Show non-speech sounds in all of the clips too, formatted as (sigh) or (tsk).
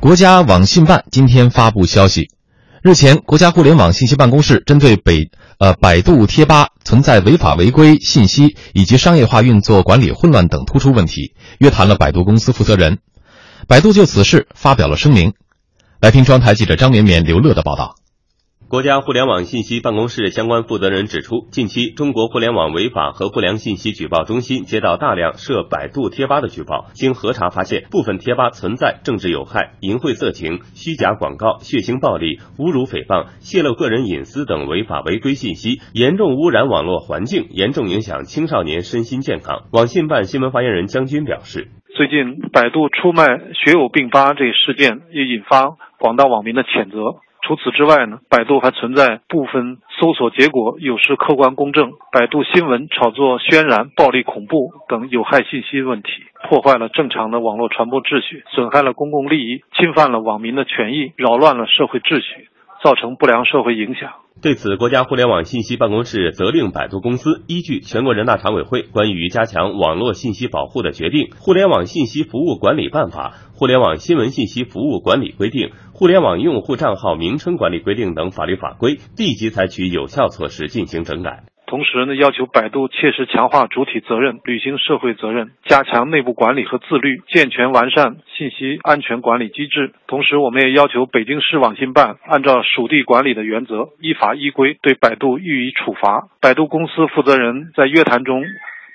国家网信办今天发布消息，日前，国家互联网信息办公室针对北呃百度贴吧存在违法违规信息以及商业化运作管理混乱等突出问题，约谈了百度公司负责人。百度就此事发表了声明。来听中央台记者张绵绵、刘乐的报道。国家互联网信息办公室相关负责人指出，近期中国互联网违法和不良信息举报中心接到大量涉百度贴吧的举报，经核查发现，部分贴吧存在政治有害、淫秽色情、虚假广告、血腥暴力、侮辱诽谤、泄露个人隐私等违法违规信息，严重污染网络环境，严重影响青少年身心健康。网信办新闻发言人江军表示，最近百度出卖学友病吧这一事件也引发广大网民的谴责。除此之外呢，百度还存在部分搜索结果有失客观公正、百度新闻炒作渲染暴力恐怖等有害信息问题，破坏了正常的网络传播秩序，损害了公共利益，侵犯了网民的权益，扰乱了社会秩序，造成不良社会影响。对此，国家互联网信息办公室责令百度公司依据全国人大常委会关于加强网络信息保护的决定、互联网信息服务管理办法、互联网新闻信息服务管理规定、互联网用户账号名称管理规定等法律法规，立即采取有效措施进行整改。同时呢，要求百度切实强化主体责任，履行社会责任，加强内部管理和自律，健全完善信息安全管理机制。同时，我们也要求北京市网信办按照属地管理的原则，依法依规对百度予以处罚。百度公司负责人在约谈中。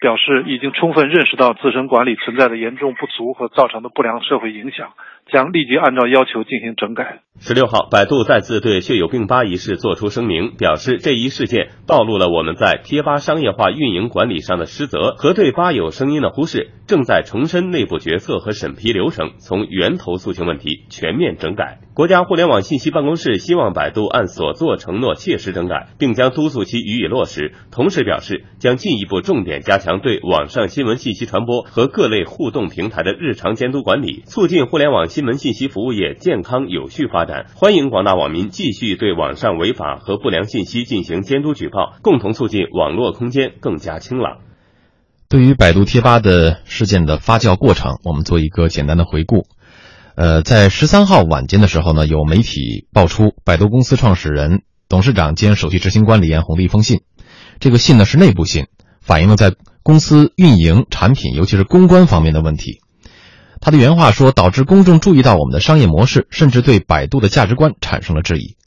表示已经充分认识到自身管理存在的严重不足和造成的不良社会影响，将立即按照要求进行整改。十六号，百度再次对血友病吧一事作出声明，表示这一事件暴露了我们在贴吧商业化运营管理上的失责和对吧友声音的忽视，正在重申内部决策和审批流程，从源头诉求问题全面整改。国家互联网信息办公室希望百度按所作承诺切实整改，并将督促其予以落实。同时表示，将进一步重点加强对网上新闻信息传播和各类互动平台的日常监督管理，促进互联网新闻信息服务业健康有序发展。欢迎广大网民继续对网上违法和不良信息进行监督举报，共同促进网络空间更加清朗。对于百度贴吧的事件的发酵过程，我们做一个简单的回顾。呃，在十三号晚间的时候呢，有媒体爆出百度公司创始人、董事长兼首席执行官李彦宏的一封信。这个信呢是内部信，反映了在公司运营、产品，尤其是公关方面的问题。他的原话说：“导致公众注意到我们的商业模式，甚至对百度的价值观产生了质疑。”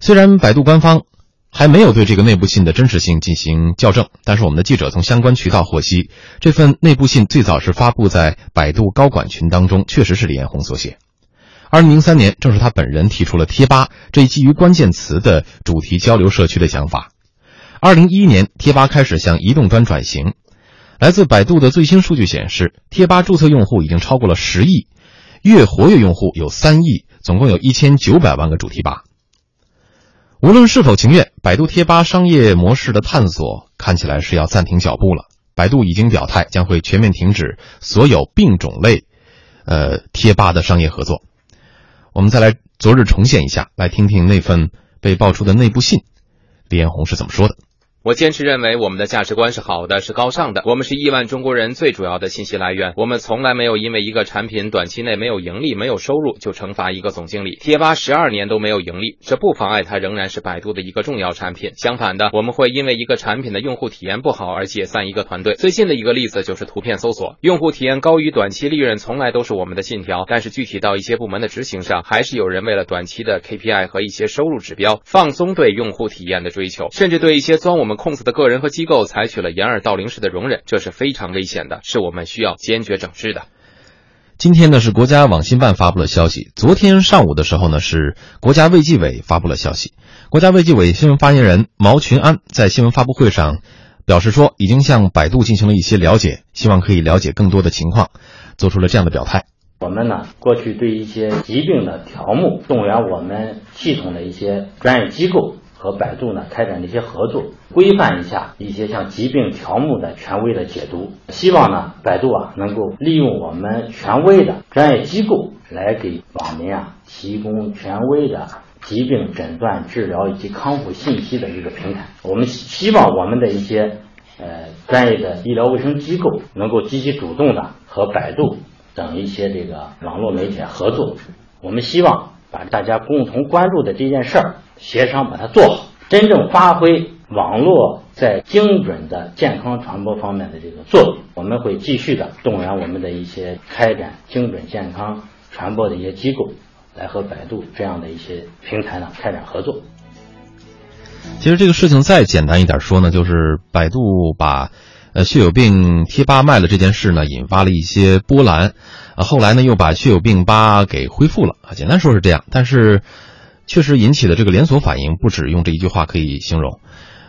虽然百度官方。还没有对这个内部信的真实性进行校正，但是我们的记者从相关渠道获悉，这份内部信最早是发布在百度高管群当中，确实是李彦宏所写。二零零三年，正是他本人提出了贴吧这一基于关键词的主题交流社区的想法。二零一一年，贴吧开始向移动端转型。来自百度的最新数据显示，贴吧注册用户已经超过了十亿，月活跃用户有三亿，总共有一千九百万个主题吧。无论是否情愿，百度贴吧商业模式的探索看起来是要暂停脚步了。百度已经表态，将会全面停止所有病种类，呃，贴吧的商业合作。我们再来昨日重现一下，来听听那份被爆出的内部信，李彦宏是怎么说的。我坚持认为，我们的价值观是好的，是高尚的。我们是亿万中国人最主要的信息来源。我们从来没有因为一个产品短期内没有盈利、没有收入就惩罚一个总经理。贴吧十二年都没有盈利，这不妨碍它仍然是百度的一个重要产品。相反的，我们会因为一个产品的用户体验不好而解散一个团队。最近的一个例子就是图片搜索，用户体验高于短期利润，从来都是我们的信条。但是具体到一些部门的执行上，还是有人为了短期的 KPI 和一些收入指标，放松对用户体验的追求，甚至对一些钻我们。控制的个人和机构采取了掩耳盗铃式的容忍，这是非常危险的，是我们需要坚决整治的。今天呢是国家网信办发布了消息，昨天上午的时候呢是国家卫计委发布了消息。国家卫计委新闻发言人毛群安在新闻发布会上表示说，已经向百度进行了一些了解，希望可以了解更多的情况，做出了这样的表态。我们呢过去对一些疾病的条目，动员我们系统的一些专业机构。和百度呢开展的一些合作，规范一下一些像疾病条目的权威的解读。希望呢，百度啊能够利用我们权威的专业机构来给网民啊提供权威的疾病诊断、治疗以及康复信息的一个平台。我们希望我们的一些呃专业的医疗卫生机构能够积极主动的和百度等一些这个网络媒体合作。我们希望把大家共同关注的这件事儿协商把它做好，真正发挥网络在精准的健康传播方面的这个作用。我们会继续的动员我们的一些开展精准健康传播的一些机构，来和百度这样的一些平台呢开展合作。其实这个事情再简单一点说呢，就是百度把呃血友病贴吧卖了这件事呢，引发了一些波澜，啊，后来呢又把血友病吧给恢复了啊。简单说是这样，但是确实引起的这个连锁反应不止用这一句话可以形容。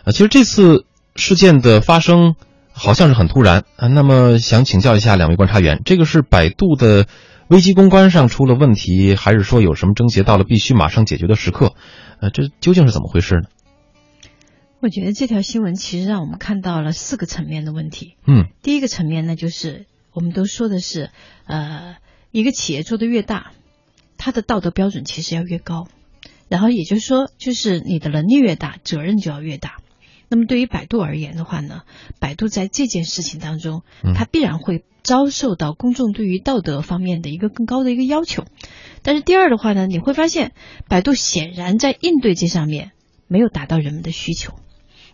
啊，其实这次事件的发生好像是很突然啊。那么想请教一下两位观察员，这个是百度的危机公关上出了问题，还是说有什么症结到了必须马上解决的时刻？呃，这究竟是怎么回事呢？我觉得这条新闻其实让我们看到了四个层面的问题。嗯，第一个层面呢，就是我们都说的是，呃，一个企业做的越大，它的道德标准其实要越高。然后也就是说，就是你的能力越大，责任就要越大。那么对于百度而言的话呢，百度在这件事情当中，它必然会遭受到公众对于道德方面的一个更高的一个要求。但是第二的话呢，你会发现，百度显然在应对这上面没有达到人们的需求。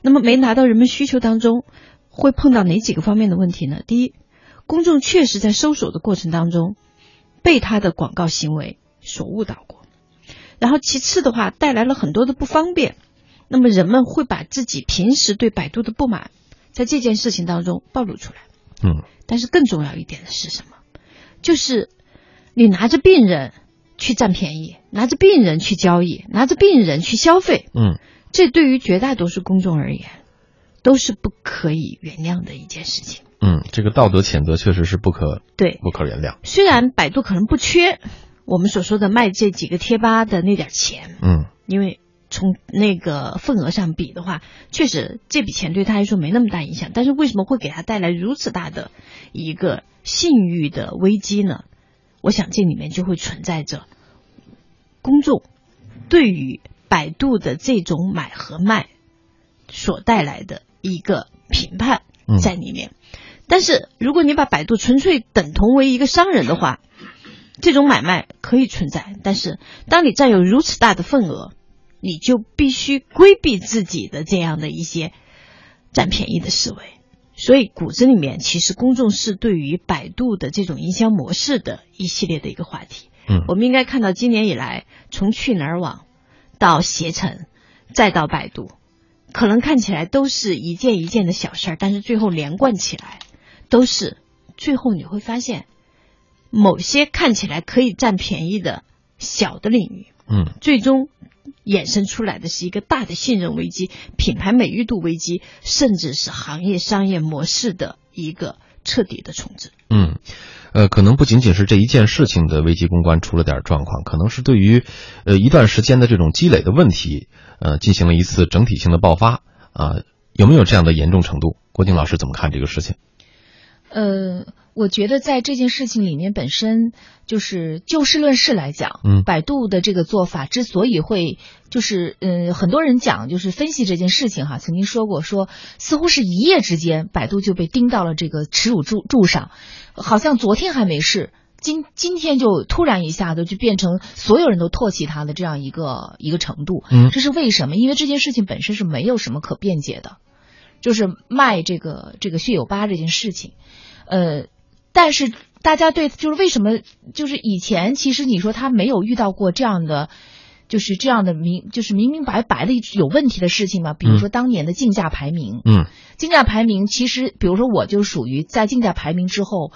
那么没拿到人们需求当中，会碰到哪几个方面的问题呢？第一，公众确实在搜索的过程当中，被他的广告行为所误导过。然后其次的话，带来了很多的不方便。那么人们会把自己平时对百度的不满，在这件事情当中暴露出来。嗯。但是更重要一点的是什么？就是你拿着病人去占便宜，拿着病人去交易，拿着病人去消费。嗯。这对于绝大多数公众而言，都是不可以原谅的一件事情。嗯，这个道德谴责确实是不可对不可原谅。虽然百度可能不缺我们所说的卖这几个贴吧的那点钱，嗯，因为从那个份额上比的话，确实这笔钱对他来说没那么大影响。但是为什么会给他带来如此大的一个信誉的危机呢？我想这里面就会存在着公众对于。百度的这种买和卖所带来的一个评判在里面，但是如果你把百度纯粹等同为一个商人的话，这种买卖可以存在，但是当你占有如此大的份额，你就必须规避自己的这样的一些占便宜的思维。所以骨子里面，其实公众是对于百度的这种营销模式的一系列的一个话题。嗯，我们应该看到今年以来，从去哪儿网。到携程，再到百度，可能看起来都是一件一件的小事儿，但是最后连贯起来，都是最后你会发现，某些看起来可以占便宜的小的领域，嗯，最终衍生出来的是一个大的信任危机、品牌美誉度危机，甚至是行业商业模式的一个彻底的重置。嗯。呃，可能不仅仅是这一件事情的危机公关出了点状况，可能是对于，呃，一段时间的这种积累的问题，呃，进行了一次整体性的爆发啊，有没有这样的严重程度？郭靖老师怎么看这个事情？呃。我觉得在这件事情里面，本身就是就事论事来讲，嗯，百度的这个做法之所以会，就是呃，很多人讲就是分析这件事情哈，曾经说过说，似乎是一夜之间，百度就被钉到了这个耻辱柱柱上，好像昨天还没事，今今天就突然一下子就变成所有人都唾弃他的这样一个一个程度，嗯，这是为什么？因为这件事情本身是没有什么可辩解的，就是卖这个这个血友吧这件事情，呃。但是大家对就是为什么就是以前其实你说他没有遇到过这样的，就是这样的明就是明明白白的有问题的事情吗？比如说当年的竞价排名，嗯，竞价排名其实比如说我就属于在竞价排名之后，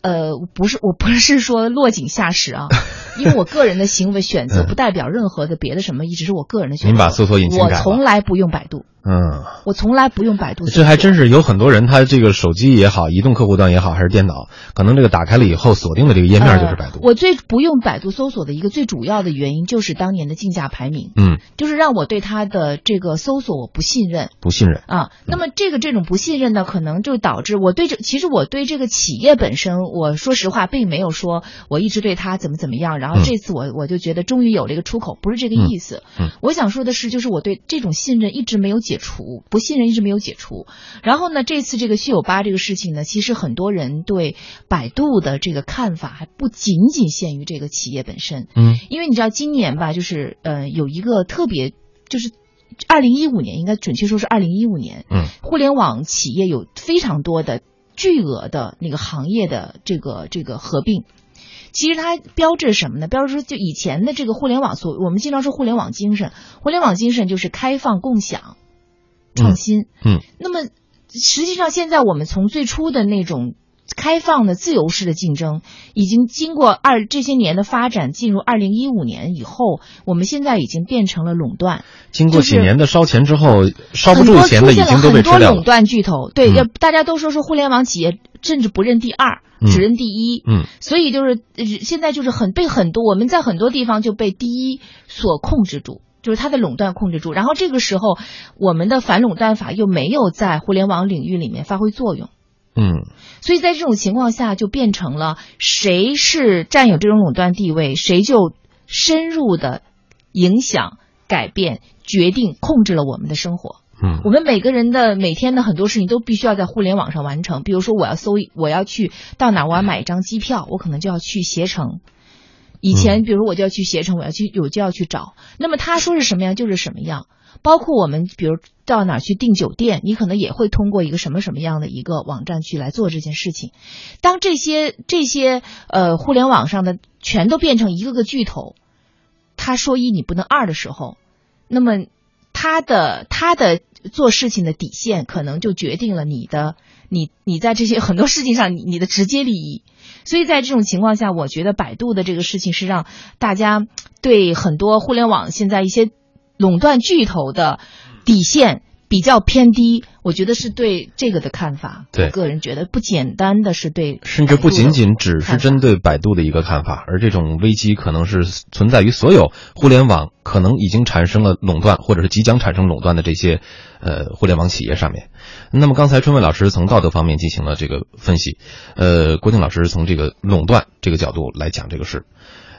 呃，不是我不是说落井下石啊，(laughs) 因为我个人的行为选择不代表任何的别的什么，一直是我个人的选择。您把搜索引擎我从来不用百度。嗯，我从来不用百度。这还真是有很多人，他这个手机也好，移动客户端也好，还是电脑，可能这个打开了以后锁定的这个页面就是百度。我最不用百度搜索的一个最主要的原因就是当年的竞价排名，嗯，就是让我对他的这个搜索我不信任，不信任啊。那么这个这种不信任呢，可能就导致我对这其实我对这个企业本身，我说实话并没有说我一直对他怎么怎么样。然后这次我我就觉得终于有了一个出口，不是这个意思。嗯，我想说的是，就是我对这种信任一直没有解除，不信任一直没有解除。然后呢，这次这个血友八这个事情呢，其实很多人对百度的这个看法还不仅仅限于这个企业本身，嗯，因为你知道今年吧，就是呃有一个特别就是。二零一五年应该准确说是二零一五年，嗯，互联网企业有非常多的巨额的那个行业的这个这个合并，其实它标志什么呢？标志说就以前的这个互联网所，我们经常说互联网精神，互联网精神就是开放、共享、创新。嗯，那么实际上现在我们从最初的那种。开放的自由式的竞争，已经经过二这些年的发展，进入二零一五年以后，我们现在已经变成了垄断。经过几年的烧钱之后，烧不住钱的已经都被吃掉了。很多垄断巨头，对，要、大家都说是互联网企业甚至不认第二，只认第一。嗯，所以就是现在就是很被很多我们在很多地方就被第一所控制住，就是它的垄断控制住。然后这个时候，我们的反垄断法又没有在互联网领域里面发挥作用。嗯，所以在这种情况下，就变成了谁是占有这种垄断地位，谁就深入的影响、改变、决定、控制了我们的生活。嗯，我们每个人的每天的很多事情都必须要在互联网上完成。比如说，我要搜，我要去到哪，我要买一张机票，我可能就要去携程。以前，比如我就要去携程，我要去，我就要去找。那么他说是什么样，就是什么样。包括我们，比如到哪去订酒店，你可能也会通过一个什么什么样的一个网站去来做这件事情。当这些这些呃互联网上的全都变成一个个巨头，他说一你不能二的时候，那么他的他的做事情的底线可能就决定了你的你你在这些 (laughs) 很多事情上你你的直接利益。所以在这种情况下，我觉得百度的这个事情是让大家 (tsk) 对很多互联网现在一些。垄断巨头的底线比较偏低，我觉得是对这个的看法。对，我个人觉得不简单的是对，甚至不仅仅只是针对百度的一个看法，而这种危机可能是存在于所有互联网可能已经产生了垄断或者是即将产生垄断的这些呃互联网企业上面。那么刚才春伟老师从道德方面进行了这个分析，呃，郭靖老师从这个垄断这个角度来讲这个事。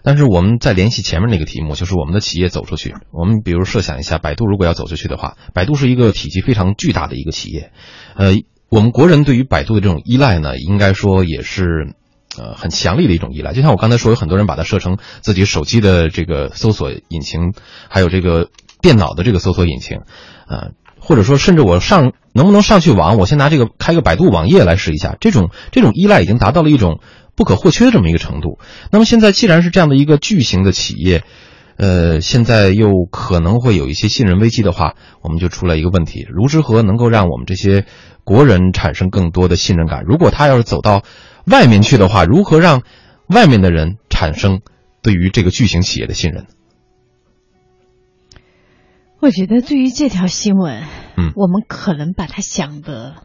但是我们再联系前面那个题目，就是我们的企业走出去。我们比如设想一下，百度如果要走出去的话，百度是一个体积非常巨大的一个企业，呃，我们国人对于百度的这种依赖呢，应该说也是，呃，很强力的一种依赖。就像我刚才说，有很多人把它设成自己手机的这个搜索引擎，还有这个电脑的这个搜索引擎，呃，或者说甚至我上能不能上去网，我先拿这个开个百度网页来试一下。这种这种依赖已经达到了一种。不可或缺的这么一个程度。那么现在既然是这样的一个巨型的企业，呃，现在又可能会有一些信任危机的话，我们就出来一个问题：如何能够让我们这些国人产生更多的信任感？如果他要是走到外面去的话，如何让外面的人产生对于这个巨型企业的信任？我觉得对于这条新闻，嗯，我们可能把它想的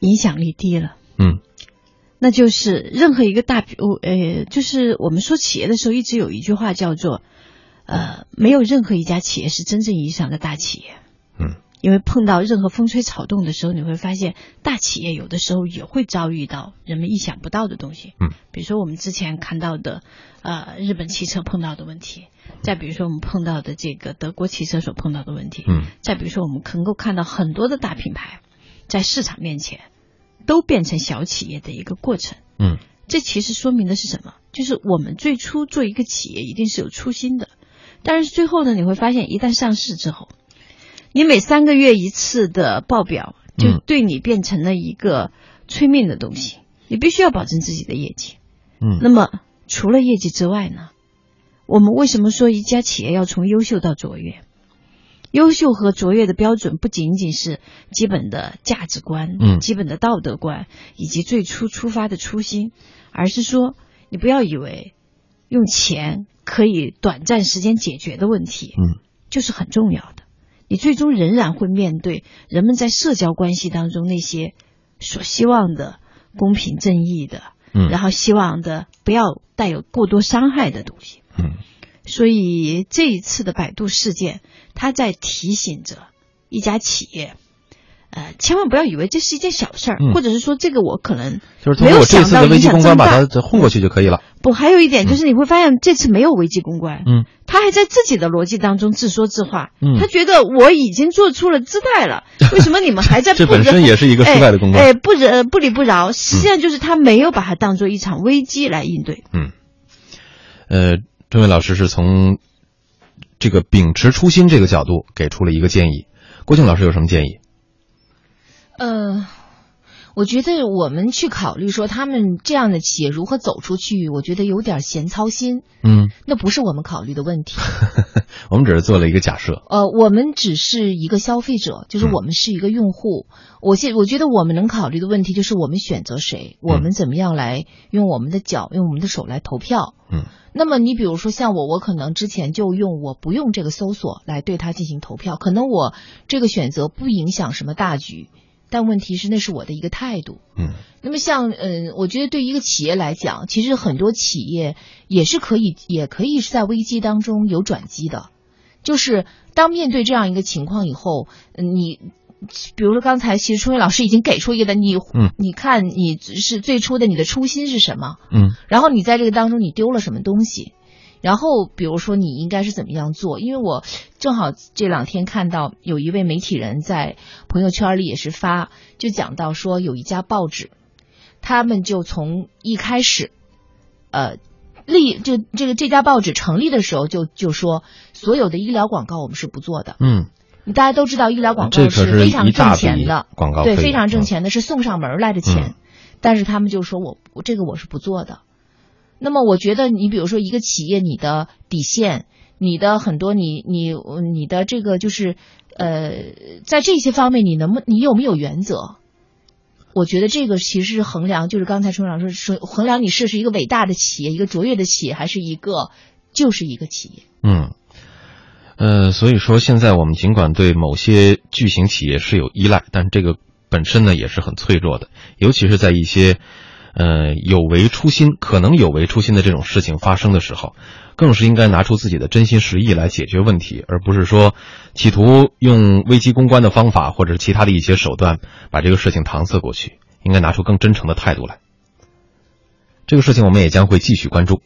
影响力低了，嗯。那就是任何一个大，呃，就是我们说企业的时候，一直有一句话叫做，呃，没有任何一家企业是真正意义上的大企业。嗯，因为碰到任何风吹草动的时候，你会发现大企业有的时候也会遭遇到人们意想不到的东西。嗯，比如说我们之前看到的，呃，日本汽车碰到的问题，再比如说我们碰到的这个德国汽车所碰到的问题。嗯，再比如说我们能够看到很多的大品牌在市场面前。都变成小企业的一个过程，嗯，这其实说明的是什么？就是我们最初做一个企业一定是有初心的，但是最后呢，你会发现一旦上市之后，你每三个月一次的报表就对你变成了一个催命的东西，你必须要保证自己的业绩，嗯，那么除了业绩之外呢，我们为什么说一家企业要从优秀到卓越？优秀和卓越的标准不仅仅是基本的价值观，嗯，基本的道德观以及最初出发的初心，而是说你不要以为用钱可以短暂时间解决的问题，嗯，就是很重要的。你最终仍然会面对人们在社交关系当中那些所希望的公平正义的，嗯，然后希望的不要带有过多伤害的东西，嗯。所以这一次的百度事件，它在提醒着一家企业，呃，千万不要以为这是一件小事儿，嗯或者是说这个我可能就是通没有过这次想到危机公。关把它混过去就可以了。不，还有一点就是你会发现这次没有危机公关，嗯，他还在自己的逻辑当中自说自话，嗯他觉得我已经做出了姿态了，(laughs) 为什么你们还在这本身也是一个失败的公关哎，哎不惹不理不饶，实际上就是他没有把它当做一场危机来应对。嗯，呃，这位老师是从这个秉持初心这个角度给出了一个建议。郭靖老师有什么建议？呃，我觉得我们去考虑说他们这样的企业如何走出去，我觉得有点闲操心，嗯，那不是我们考虑的问题。(laughs) 我们只是做了一个假设。呃，我们只是一个消费者，就是嗯我们是一个用户。我现我觉得我们能考虑的问题就是我们选择谁，我们怎么样来用我们的脚、用我们的手来投票。嗯，那么你比如说像我，我可能之前就用我不用这个搜索来对它进行投票，可能我这个选择不影响什么大局，但问题是那是我的一个态度。嗯那么像嗯，我觉得对于一个企业来讲，其实很多企业也是可以，也可以是在危机当中有转机的。就是当面对这样一个情况以后，嗯你比如说刚才其实春雨老师已经给出一个的，你嗯你看你是最初的你的初心是什么？嗯然后你在这个当中你丢了什么东西？然后比如说你应该是怎么样做？因为我正好这两天看到有一位媒体人在朋友圈里也是发，就讲到说有一家报纸，他们就从一开始，呃。立就这个这家报纸成立的时候就就说所有的医疗广告我们是不做的，嗯，大家都知道医疗广告是非常挣钱的，广告对非常挣嗯钱的，是送上门来的钱。嗯但是他们就说我我这个我是不做的。那么我觉得你比如说一个企业，你的底线，你的很多你你你的这个就是呃，在这些方面你能不你有没有原则？我觉得这个其实是衡量，就是刚才春老师说，衡量你是是一个伟大的企业，一个卓越的企业，还是一个就是一个企业。嗯，呃，所以说现在我们尽管对某些巨型企业是有依赖，但这个本身呢也是很脆弱的，尤其是在一些呃有违初心、可能有违初心的这种事情发生的时候，更是应该拿出自己的真心实意来解决问题，而不是说企图用危机公关的方法或者其他的一些手段把这个事情搪塞过去，应该拿出更真诚的态度来。这个事情我们也将会继续关注。